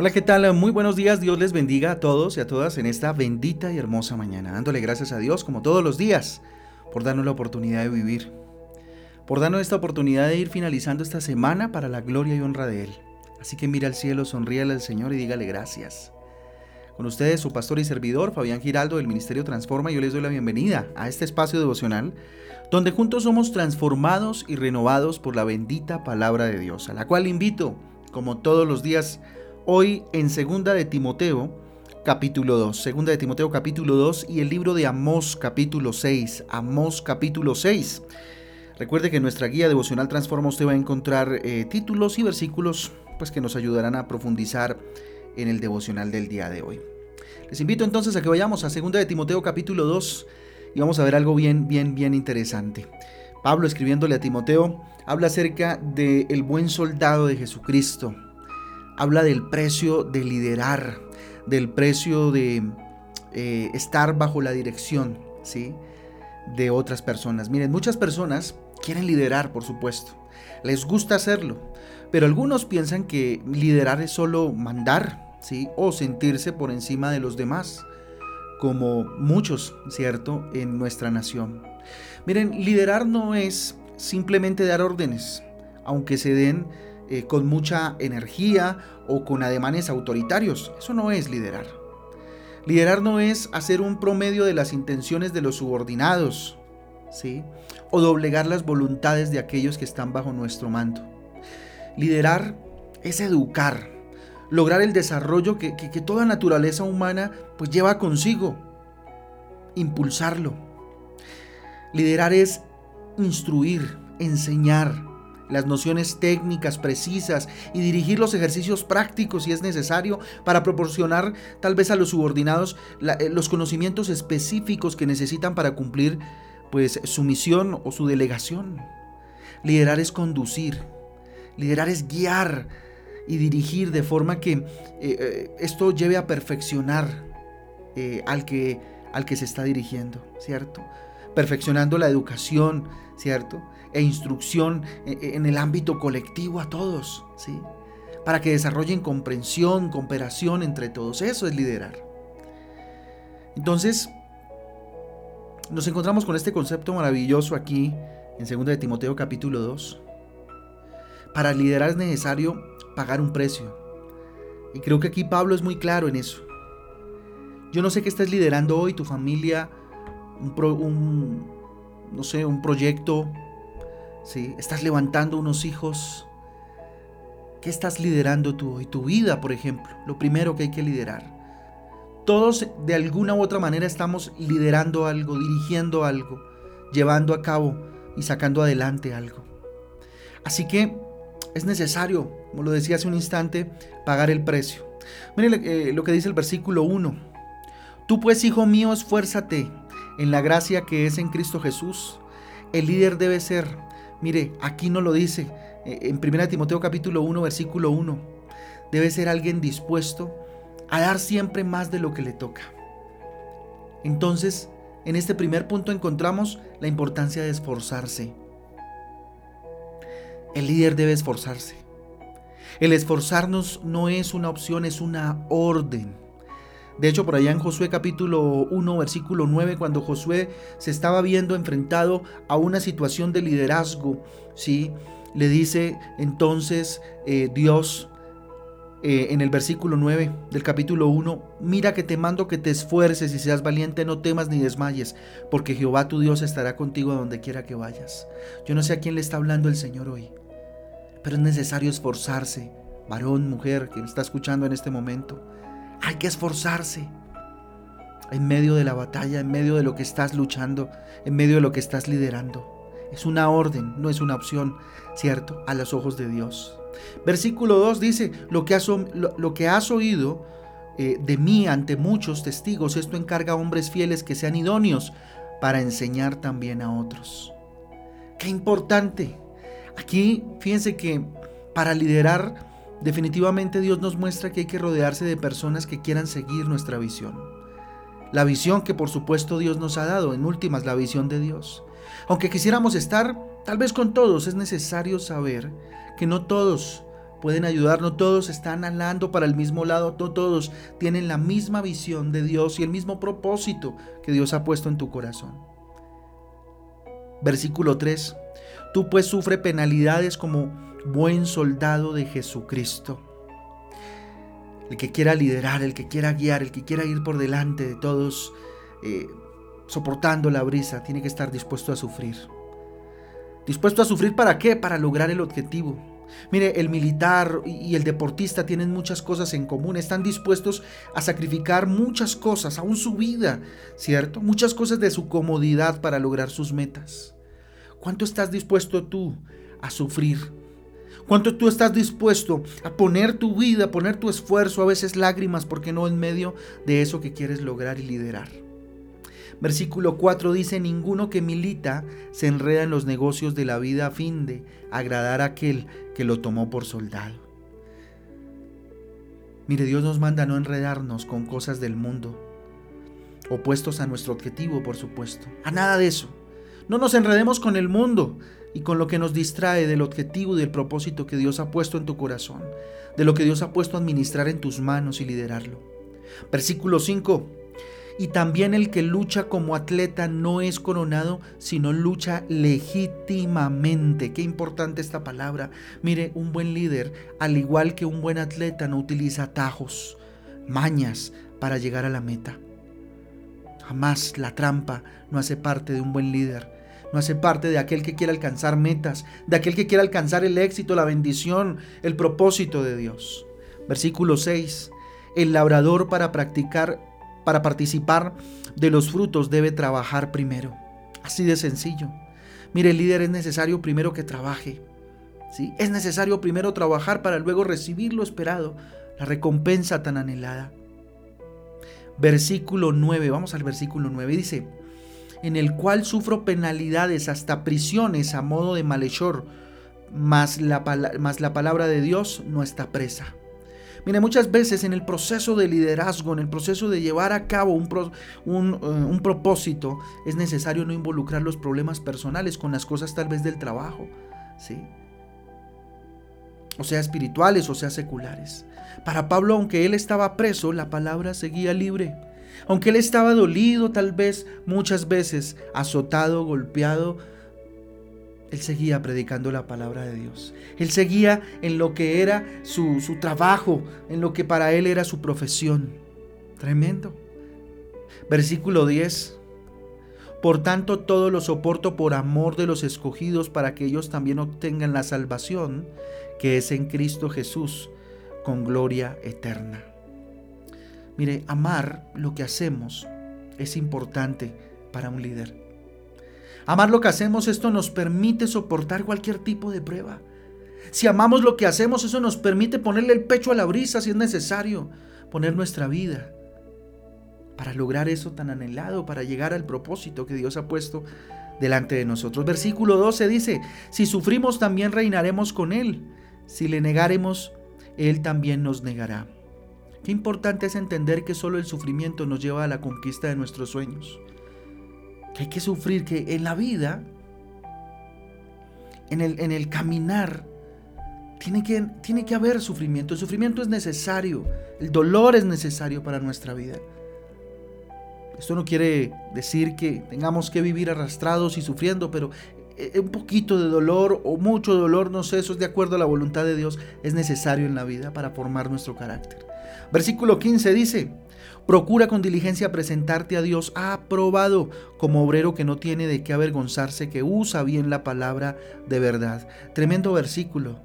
Hola, ¿qué tal? Muy buenos días. Dios les bendiga a todos y a todas en esta bendita y hermosa mañana. Dándole gracias a Dios como todos los días por darnos la oportunidad de vivir. Por darnos esta oportunidad de ir finalizando esta semana para la gloria y honra de Él. Así que mira al cielo, sonríale al Señor y dígale gracias. Con ustedes, su pastor y servidor, Fabián Giraldo del Ministerio Transforma, yo les doy la bienvenida a este espacio devocional donde juntos somos transformados y renovados por la bendita palabra de Dios, a la cual invito, como todos los días, hoy en Segunda de Timoteo, capítulo 2. Segunda de Timoteo, capítulo 2 y el libro de Amós, capítulo 6. Amós, capítulo 6. Recuerde que en nuestra guía devocional Transforma usted va a encontrar eh, títulos y versículos pues, que nos ayudarán a profundizar en el devocional del día de hoy. Les invito entonces a que vayamos a Segunda de Timoteo capítulo 2 y vamos a ver algo bien, bien, bien interesante. Pablo escribiéndole a Timoteo habla acerca del buen soldado de Jesucristo, habla del precio de liderar, del precio de eh, estar bajo la dirección ¿sí? de otras personas. Miren, muchas personas quieren liderar, por supuesto. Les gusta hacerlo. Pero algunos piensan que liderar es solo mandar, ¿sí? O sentirse por encima de los demás, como muchos, ¿cierto?, en nuestra nación. Miren, liderar no es simplemente dar órdenes, aunque se den eh, con mucha energía o con ademanes autoritarios. Eso no es liderar. Liderar no es hacer un promedio de las intenciones de los subordinados, ¿sí? O doblegar las voluntades de aquellos que están bajo nuestro mando. Liderar es educar, lograr el desarrollo que, que toda naturaleza humana pues lleva consigo, impulsarlo. Liderar es instruir, enseñar, las nociones técnicas precisas y dirigir los ejercicios prácticos si es necesario para proporcionar tal vez a los subordinados eh, los conocimientos específicos que necesitan para cumplir pues su misión o su delegación. Liderar es conducir, liderar es guiar y dirigir de forma que eh, eh, esto lleve a perfeccionar al, que, al que se está dirigiendo, ¿cierto? Perfeccionando la educación, ¿cierto? e instrucción e, e, en el ámbito colectivo a todos, ¿sí? Para que desarrollen comprensión, cooperación entre todos. Eso es liderar. Entonces, nos encontramos con este concepto maravilloso aquí en 2 de Timoteo capítulo 2. Para liderar es necesario pagar un precio. Y creo que aquí Pablo es muy claro en eso. Yo no sé qué estás liderando hoy, tu familia, un, no sé, un proyecto, Estás levantando unos hijos. ¿Qué estás liderando tú hoy? Tu vida, por ejemplo. Lo primero que hay que liderar. Todos de alguna u otra manera estamos liderando algo, dirigiendo algo, llevando a cabo y sacando adelante algo. Así que es necesario, como lo decía hace un instante, pagar el precio. Miren eh, lo que dice el versículo 1. Tú pues, hijo mío, esfuérzate en la gracia que es en Cristo Jesús. El líder debe ser Mire, aquí no lo dice. Eh, en 1 Timoteo capítulo 1, versículo 1. Debe ser alguien dispuesto a dar siempre más de lo que le toca. Entonces, en este primer punto encontramos la importancia de esforzarse. El líder debe esforzarse. El esforzarnos no es una opción, es una orden. De hecho, por allá en Josué capítulo 1, versículo 9, cuando Josué se estaba viendo enfrentado a una situación de liderazgo, ¿sí? le dice entonces eh, Dios eh, en el versículo 9 del capítulo 1, mira que te mando que te esfuerces y seas valiente, no temas ni desmayes, porque Jehová tu Dios estará contigo donde quiera que vayas. Yo no sé a quién le está hablando el Señor hoy, pero es necesario esforzarse, varón, mujer que me está escuchando en este momento. Hay que esforzarse en medio de la batalla, en medio de lo que estás luchando, en medio de lo que estás liderando. Es una orden, no es una opción, ¿cierto? A los ojos de Dios. Versículo 2 dice, lo que has, oído eh, de mí ante muchos testigos, esto encarga a hombres fieles que sean idóneos para enseñar también a otros. Qué importante. Aquí fíjense que para liderar Definitivamente Dios nos muestra que hay que rodearse de personas que quieran seguir nuestra visión. La visión que por supuesto Dios nos ha dado, en últimas la visión de Dios. Aunque quisiéramos estar tal vez con todos, es necesario saber que no todos pueden ayudarnos, todos están hablando para el mismo lado, todos tienen la misma visión de Dios y el mismo propósito que Dios ha puesto en tu corazón. Versículo 3. Tú pues sufre penalidades como buen soldado de Jesucristo. El que quiera liderar, el que quiera guiar, el que quiera ir por delante de todos, eh, soportando la brisa, tiene que estar dispuesto a sufrir. ¿Dispuesto a sufrir para qué? Para lograr el objetivo. Mire, el militar y el deportista tienen muchas cosas en común, están dispuestos a sacrificar muchas cosas, aún su vida, ¿cierto? Muchas cosas de su comodidad para lograr sus metas. ¿Cuánto estás dispuesto tú a sufrir? ¿Cuánto tú estás dispuesto a poner tu vida, a poner tu esfuerzo, a veces lágrimas, porque no en medio de eso que quieres lograr y liderar? Versículo 4 dice, ninguno que milita se enreda en los negocios de la vida a fin de agradar a aquel que lo tomó por soldado. Mire, Dios nos manda no enredarnos con cosas del mundo, opuestos a nuestro objetivo, por supuesto. A nada de eso. No nos enredemos con el mundo y con lo que nos distrae del objetivo y del propósito que Dios ha puesto en tu corazón, de lo que Dios ha puesto a administrar en tus manos y liderarlo. Versículo 5 y también el que lucha como atleta no es coronado, sino lucha legítimamente. Qué importante esta palabra. Mire, un buen líder, al igual que un buen atleta, no utiliza atajos, mañas para llegar a la meta. Jamás la trampa no hace parte de un buen líder. No hace parte de aquel que quiere alcanzar metas, de aquel que quiere alcanzar el éxito, la bendición, el propósito de Dios. Versículo 6. El labrador para practicar para participar de los frutos debe trabajar primero. Así de sencillo. Mire, el líder es necesario primero que trabaje. ¿sí? Es necesario primero trabajar para luego recibir lo esperado, la recompensa tan anhelada. Versículo 9, vamos al versículo 9, dice, en el cual sufro penalidades hasta prisiones a modo de malhechor, mas la, la palabra de Dios no está presa. Mire, muchas veces en el proceso de liderazgo, en el proceso de llevar a cabo un, un, eh, un propósito, es necesario no involucrar los problemas personales con las cosas tal vez del trabajo, ¿sí? O sea, espirituales o sea, seculares. Para Pablo, aunque él estaba preso, la palabra seguía libre. Aunque él estaba dolido, tal vez muchas veces, azotado, golpeado, él seguía predicando la palabra de Dios. Él seguía en lo que era su, su, trabajo, en lo que para él era su profesión. Tremendo. Versículo 10. Por tanto, todo lo soporto por amor de los escogidos para que ellos también obtengan la salvación que es en Cristo Jesús con gloria eterna. Mire, amar lo que hacemos es importante para un líder. Amar lo que hacemos, esto nos permite soportar cualquier tipo de prueba. Si amamos lo que hacemos, eso nos permite ponerle el pecho a la brisa si es necesario, poner nuestra vida para lograr eso tan anhelado, para llegar al propósito que Dios ha puesto delante de nosotros. Versículo 12 dice, si sufrimos también reinaremos con Él, si le negaremos, Él también nos negará. Qué importante es entender que solo el sufrimiento nos lleva a la conquista de nuestros sueños que hay que sufrir, que en la vida, en el, en el caminar, tiene que, tiene que haber sufrimiento. El sufrimiento es necesario, el dolor es necesario para nuestra vida. Esto no quiere decir que tengamos que vivir arrastrados y sufriendo, pero eh, un poquito de dolor o mucho dolor, no sé, eso es de acuerdo a la voluntad de Dios, es necesario en la vida para formar nuestro carácter. Versículo 15 dice, Procura con diligencia presentarte a Dios aprobado como obrero que no tiene de qué avergonzarse, que usa bien la palabra de verdad. Tremendo versículo.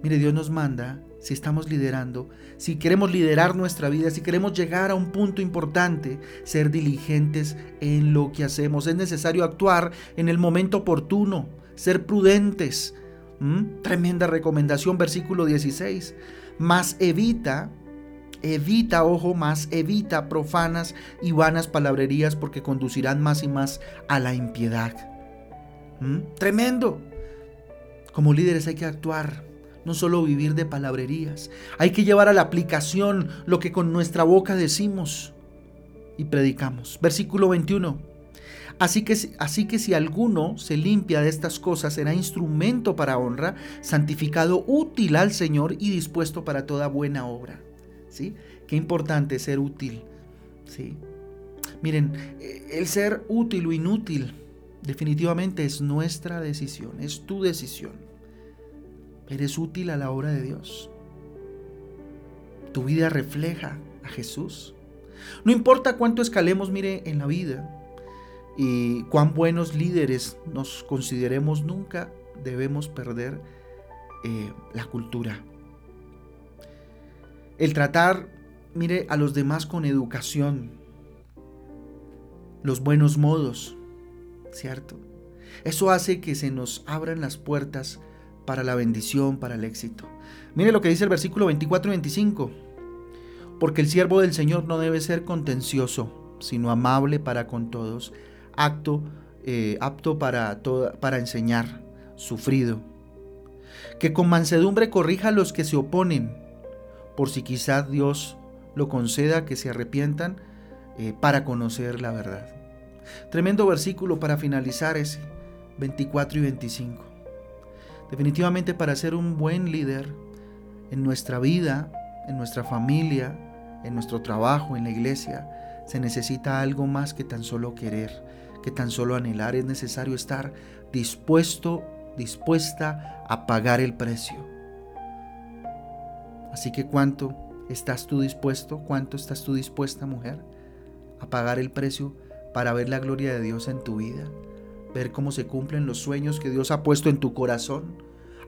Mire, Dios nos manda, si estamos liderando, si queremos liderar nuestra vida, si queremos llegar a un punto importante, ser diligentes en lo que hacemos. Es necesario actuar en el momento oportuno, ser prudentes. ¿Mm? Tremenda recomendación, versículo 16. Mas evita Evita, ojo más, evita profanas y vanas palabrerías porque conducirán más y más a la impiedad. ¿Mm? Tremendo. Como líderes hay que actuar, no solo vivir de palabrerías. Hay que llevar a la aplicación lo que con nuestra boca decimos y predicamos. Versículo 21. Así que, así que si alguno se limpia de estas cosas, será instrumento para honra, santificado, útil al Señor y dispuesto para toda buena obra. ¿Sí? Qué importante ser útil. ¿Sí? Miren, el ser útil o inútil definitivamente es nuestra decisión, es tu decisión. ¿Eres útil a la obra de Dios? ¿Tu vida refleja a Jesús? No importa cuánto escalemos, mire, en la vida, y cuán buenos líderes nos consideremos, nunca debemos perder eh, la cultura. El tratar, mire, a los demás con educación, los buenos modos, ¿cierto? Eso hace que se nos abran las puertas para la bendición, para el éxito. Mire lo que dice el versículo 24 y 25. Porque el siervo del Señor no debe ser contencioso, sino amable para con todos, acto, eh, apto para, para enseñar, sufrido. Que con mansedumbre corrija a los que se oponen, por si quizás Dios lo conceda que se arrepientan eh, para conocer la verdad. Tremendo versículo para finalizar ese 24 y 25. Definitivamente para ser un buen líder en nuestra vida, en nuestra familia, en nuestro trabajo, en la iglesia, se necesita algo más que tan solo querer, que tan solo anhelar, es necesario estar dispuesto, dispuesta a pagar el precio. Así que ¿cuánto estás tú dispuesto? ¿Cuánto estás tú dispuesta, mujer, a pagar el precio para ver la gloria de Dios en tu vida? Ver cómo se cumplen los sueños que Dios ha puesto en tu corazón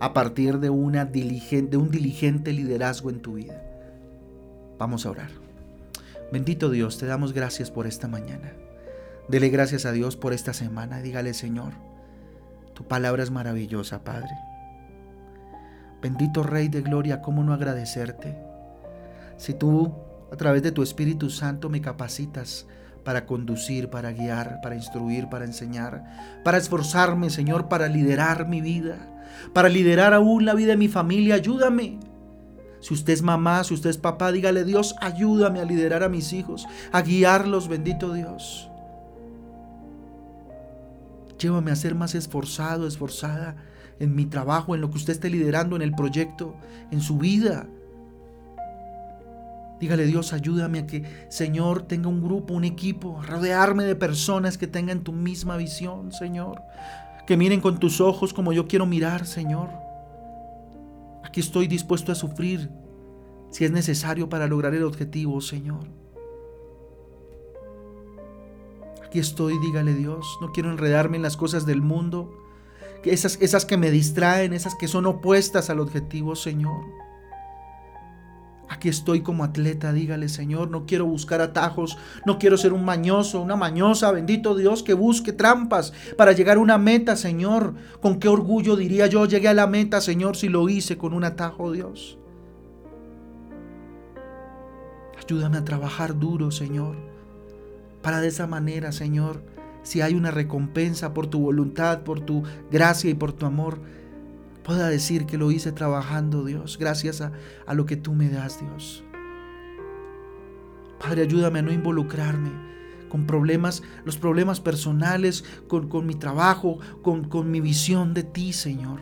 a partir de, una diligente, de un diligente liderazgo en tu vida. Vamos a orar. Bendito Dios, te damos gracias por esta mañana. Dele gracias a Dios por esta semana. Dígale, Señor, tu palabra es maravillosa, Padre. Bendito Rey de Gloria, ¿cómo no agradecerte? Si tú, a través de tu Espíritu Santo, me capacitas para conducir, para guiar, para instruir, para enseñar, para esforzarme, Señor, para liderar mi vida, para liderar aún la vida de mi familia, ayúdame. Si usted es mamá, si usted es papá, dígale Dios, ayúdame a liderar a mis hijos, a guiarlos, bendito Dios. Llévame a ser más esforzado, esforzada en mi trabajo, en lo que usted esté liderando, en el proyecto, en su vida. Dígale Dios, ayúdame a que, Señor, tenga un grupo, un equipo, rodearme de personas que tengan tu misma visión, Señor. Que miren con tus ojos como yo quiero mirar, Señor. Aquí estoy dispuesto a sufrir si es necesario para lograr el objetivo, Señor. Aquí estoy, dígale Dios, no quiero enredarme en las cosas del mundo, esas, esas que me distraen, esas que son opuestas al objetivo, Señor. Aquí estoy como atleta, dígale Señor, no quiero buscar atajos, no quiero ser un mañoso, una mañosa, bendito Dios, que busque trampas para llegar a una meta, Señor. Con qué orgullo diría yo, llegué a la meta, Señor, si lo hice con un atajo, Dios. Ayúdame a trabajar duro, Señor para de esa manera, Señor, si hay una recompensa por tu voluntad, por tu gracia y por tu amor, pueda decir que lo hice trabajando, Dios, gracias a, lo que tú me das, Dios. Padre, ayúdame a no involucrarme con problemas, los problemas personales, con, mi trabajo, con, con mi visión de ti, Señor.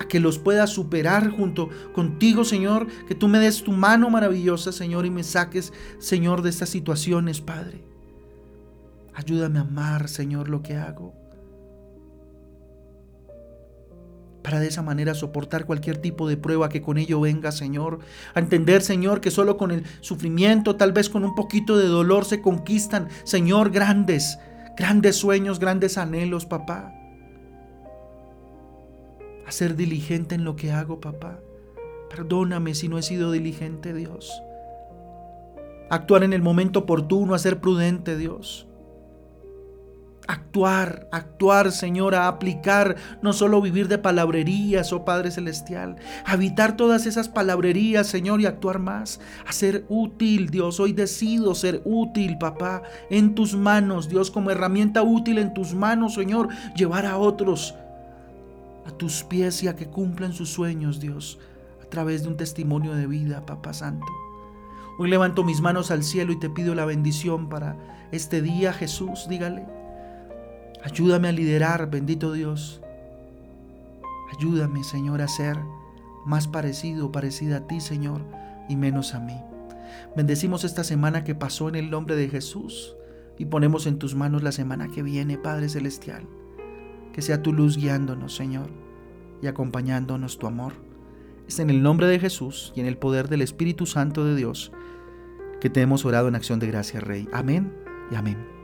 A que los pueda superar junto contigo, Señor, que tú me des tu mano maravillosa, Señor, y me saques, Señor, de estas situaciones, Padre. Ayúdame a amar, Señor, lo que hago. Para de esa manera soportar cualquier tipo de prueba que con ello venga, Señor. A entender, Señor, que solo con el sufrimiento, tal vez con un poquito de dolor, se conquistan, Señor, grandes, grandes sueños, grandes anhelos, papá. A ser diligente en lo que hago, papá. Perdóname si no he sido diligente, Dios. Actuar en el momento oportuno, a ser prudente, Dios actuar, actuar, Señor, a aplicar, no solo vivir de palabrerías, oh Padre Celestial, habitar todas esas palabrerías, Señor, y actuar más, a ser útil, Dios. Hoy decido ser útil, papá, en tus manos, Dios, como herramienta útil en tus manos, Señor, llevar a otros a tus pies y a que cumplan sus sueños, Dios, a través de un testimonio de vida, Papá Santo. Hoy levanto mis manos al cielo y te pido la bendición para este día, Jesús, dígale. Ayúdame a liderar, bendito Dios. Ayúdame, Señor, a ser más parecido, parecida a ti, Señor, y menos a mí. Bendecimos esta semana que pasó en el nombre de Jesús y ponemos en tus manos la semana que viene, Padre Celestial. Que sea tu luz guiándonos, Señor, y acompañándonos tu amor. Es en el nombre de Jesús y en el poder del Espíritu Santo de Dios que te hemos orado en acción de gracia, Rey. Amén y amén.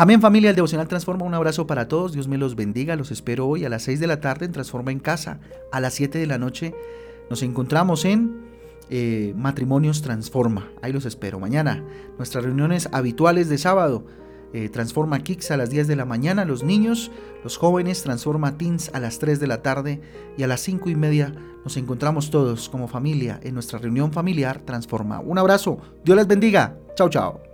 Amén familia, el devocional Transforma, un abrazo para todos, Dios me los bendiga, los espero hoy a las 6 de la tarde en Transforma en Casa, a las 7 de la noche nos encontramos en eh, Matrimonios Transforma. Ahí los espero. Mañana, nuestras reuniones habituales de sábado. Eh, Transforma Kicks a las 10 de la mañana, los niños, los jóvenes, Transforma Teens a las 3 de la tarde y a las 5 y media nos encontramos todos como familia en nuestra reunión familiar Transforma. Un abrazo, Dios les bendiga, chao chao.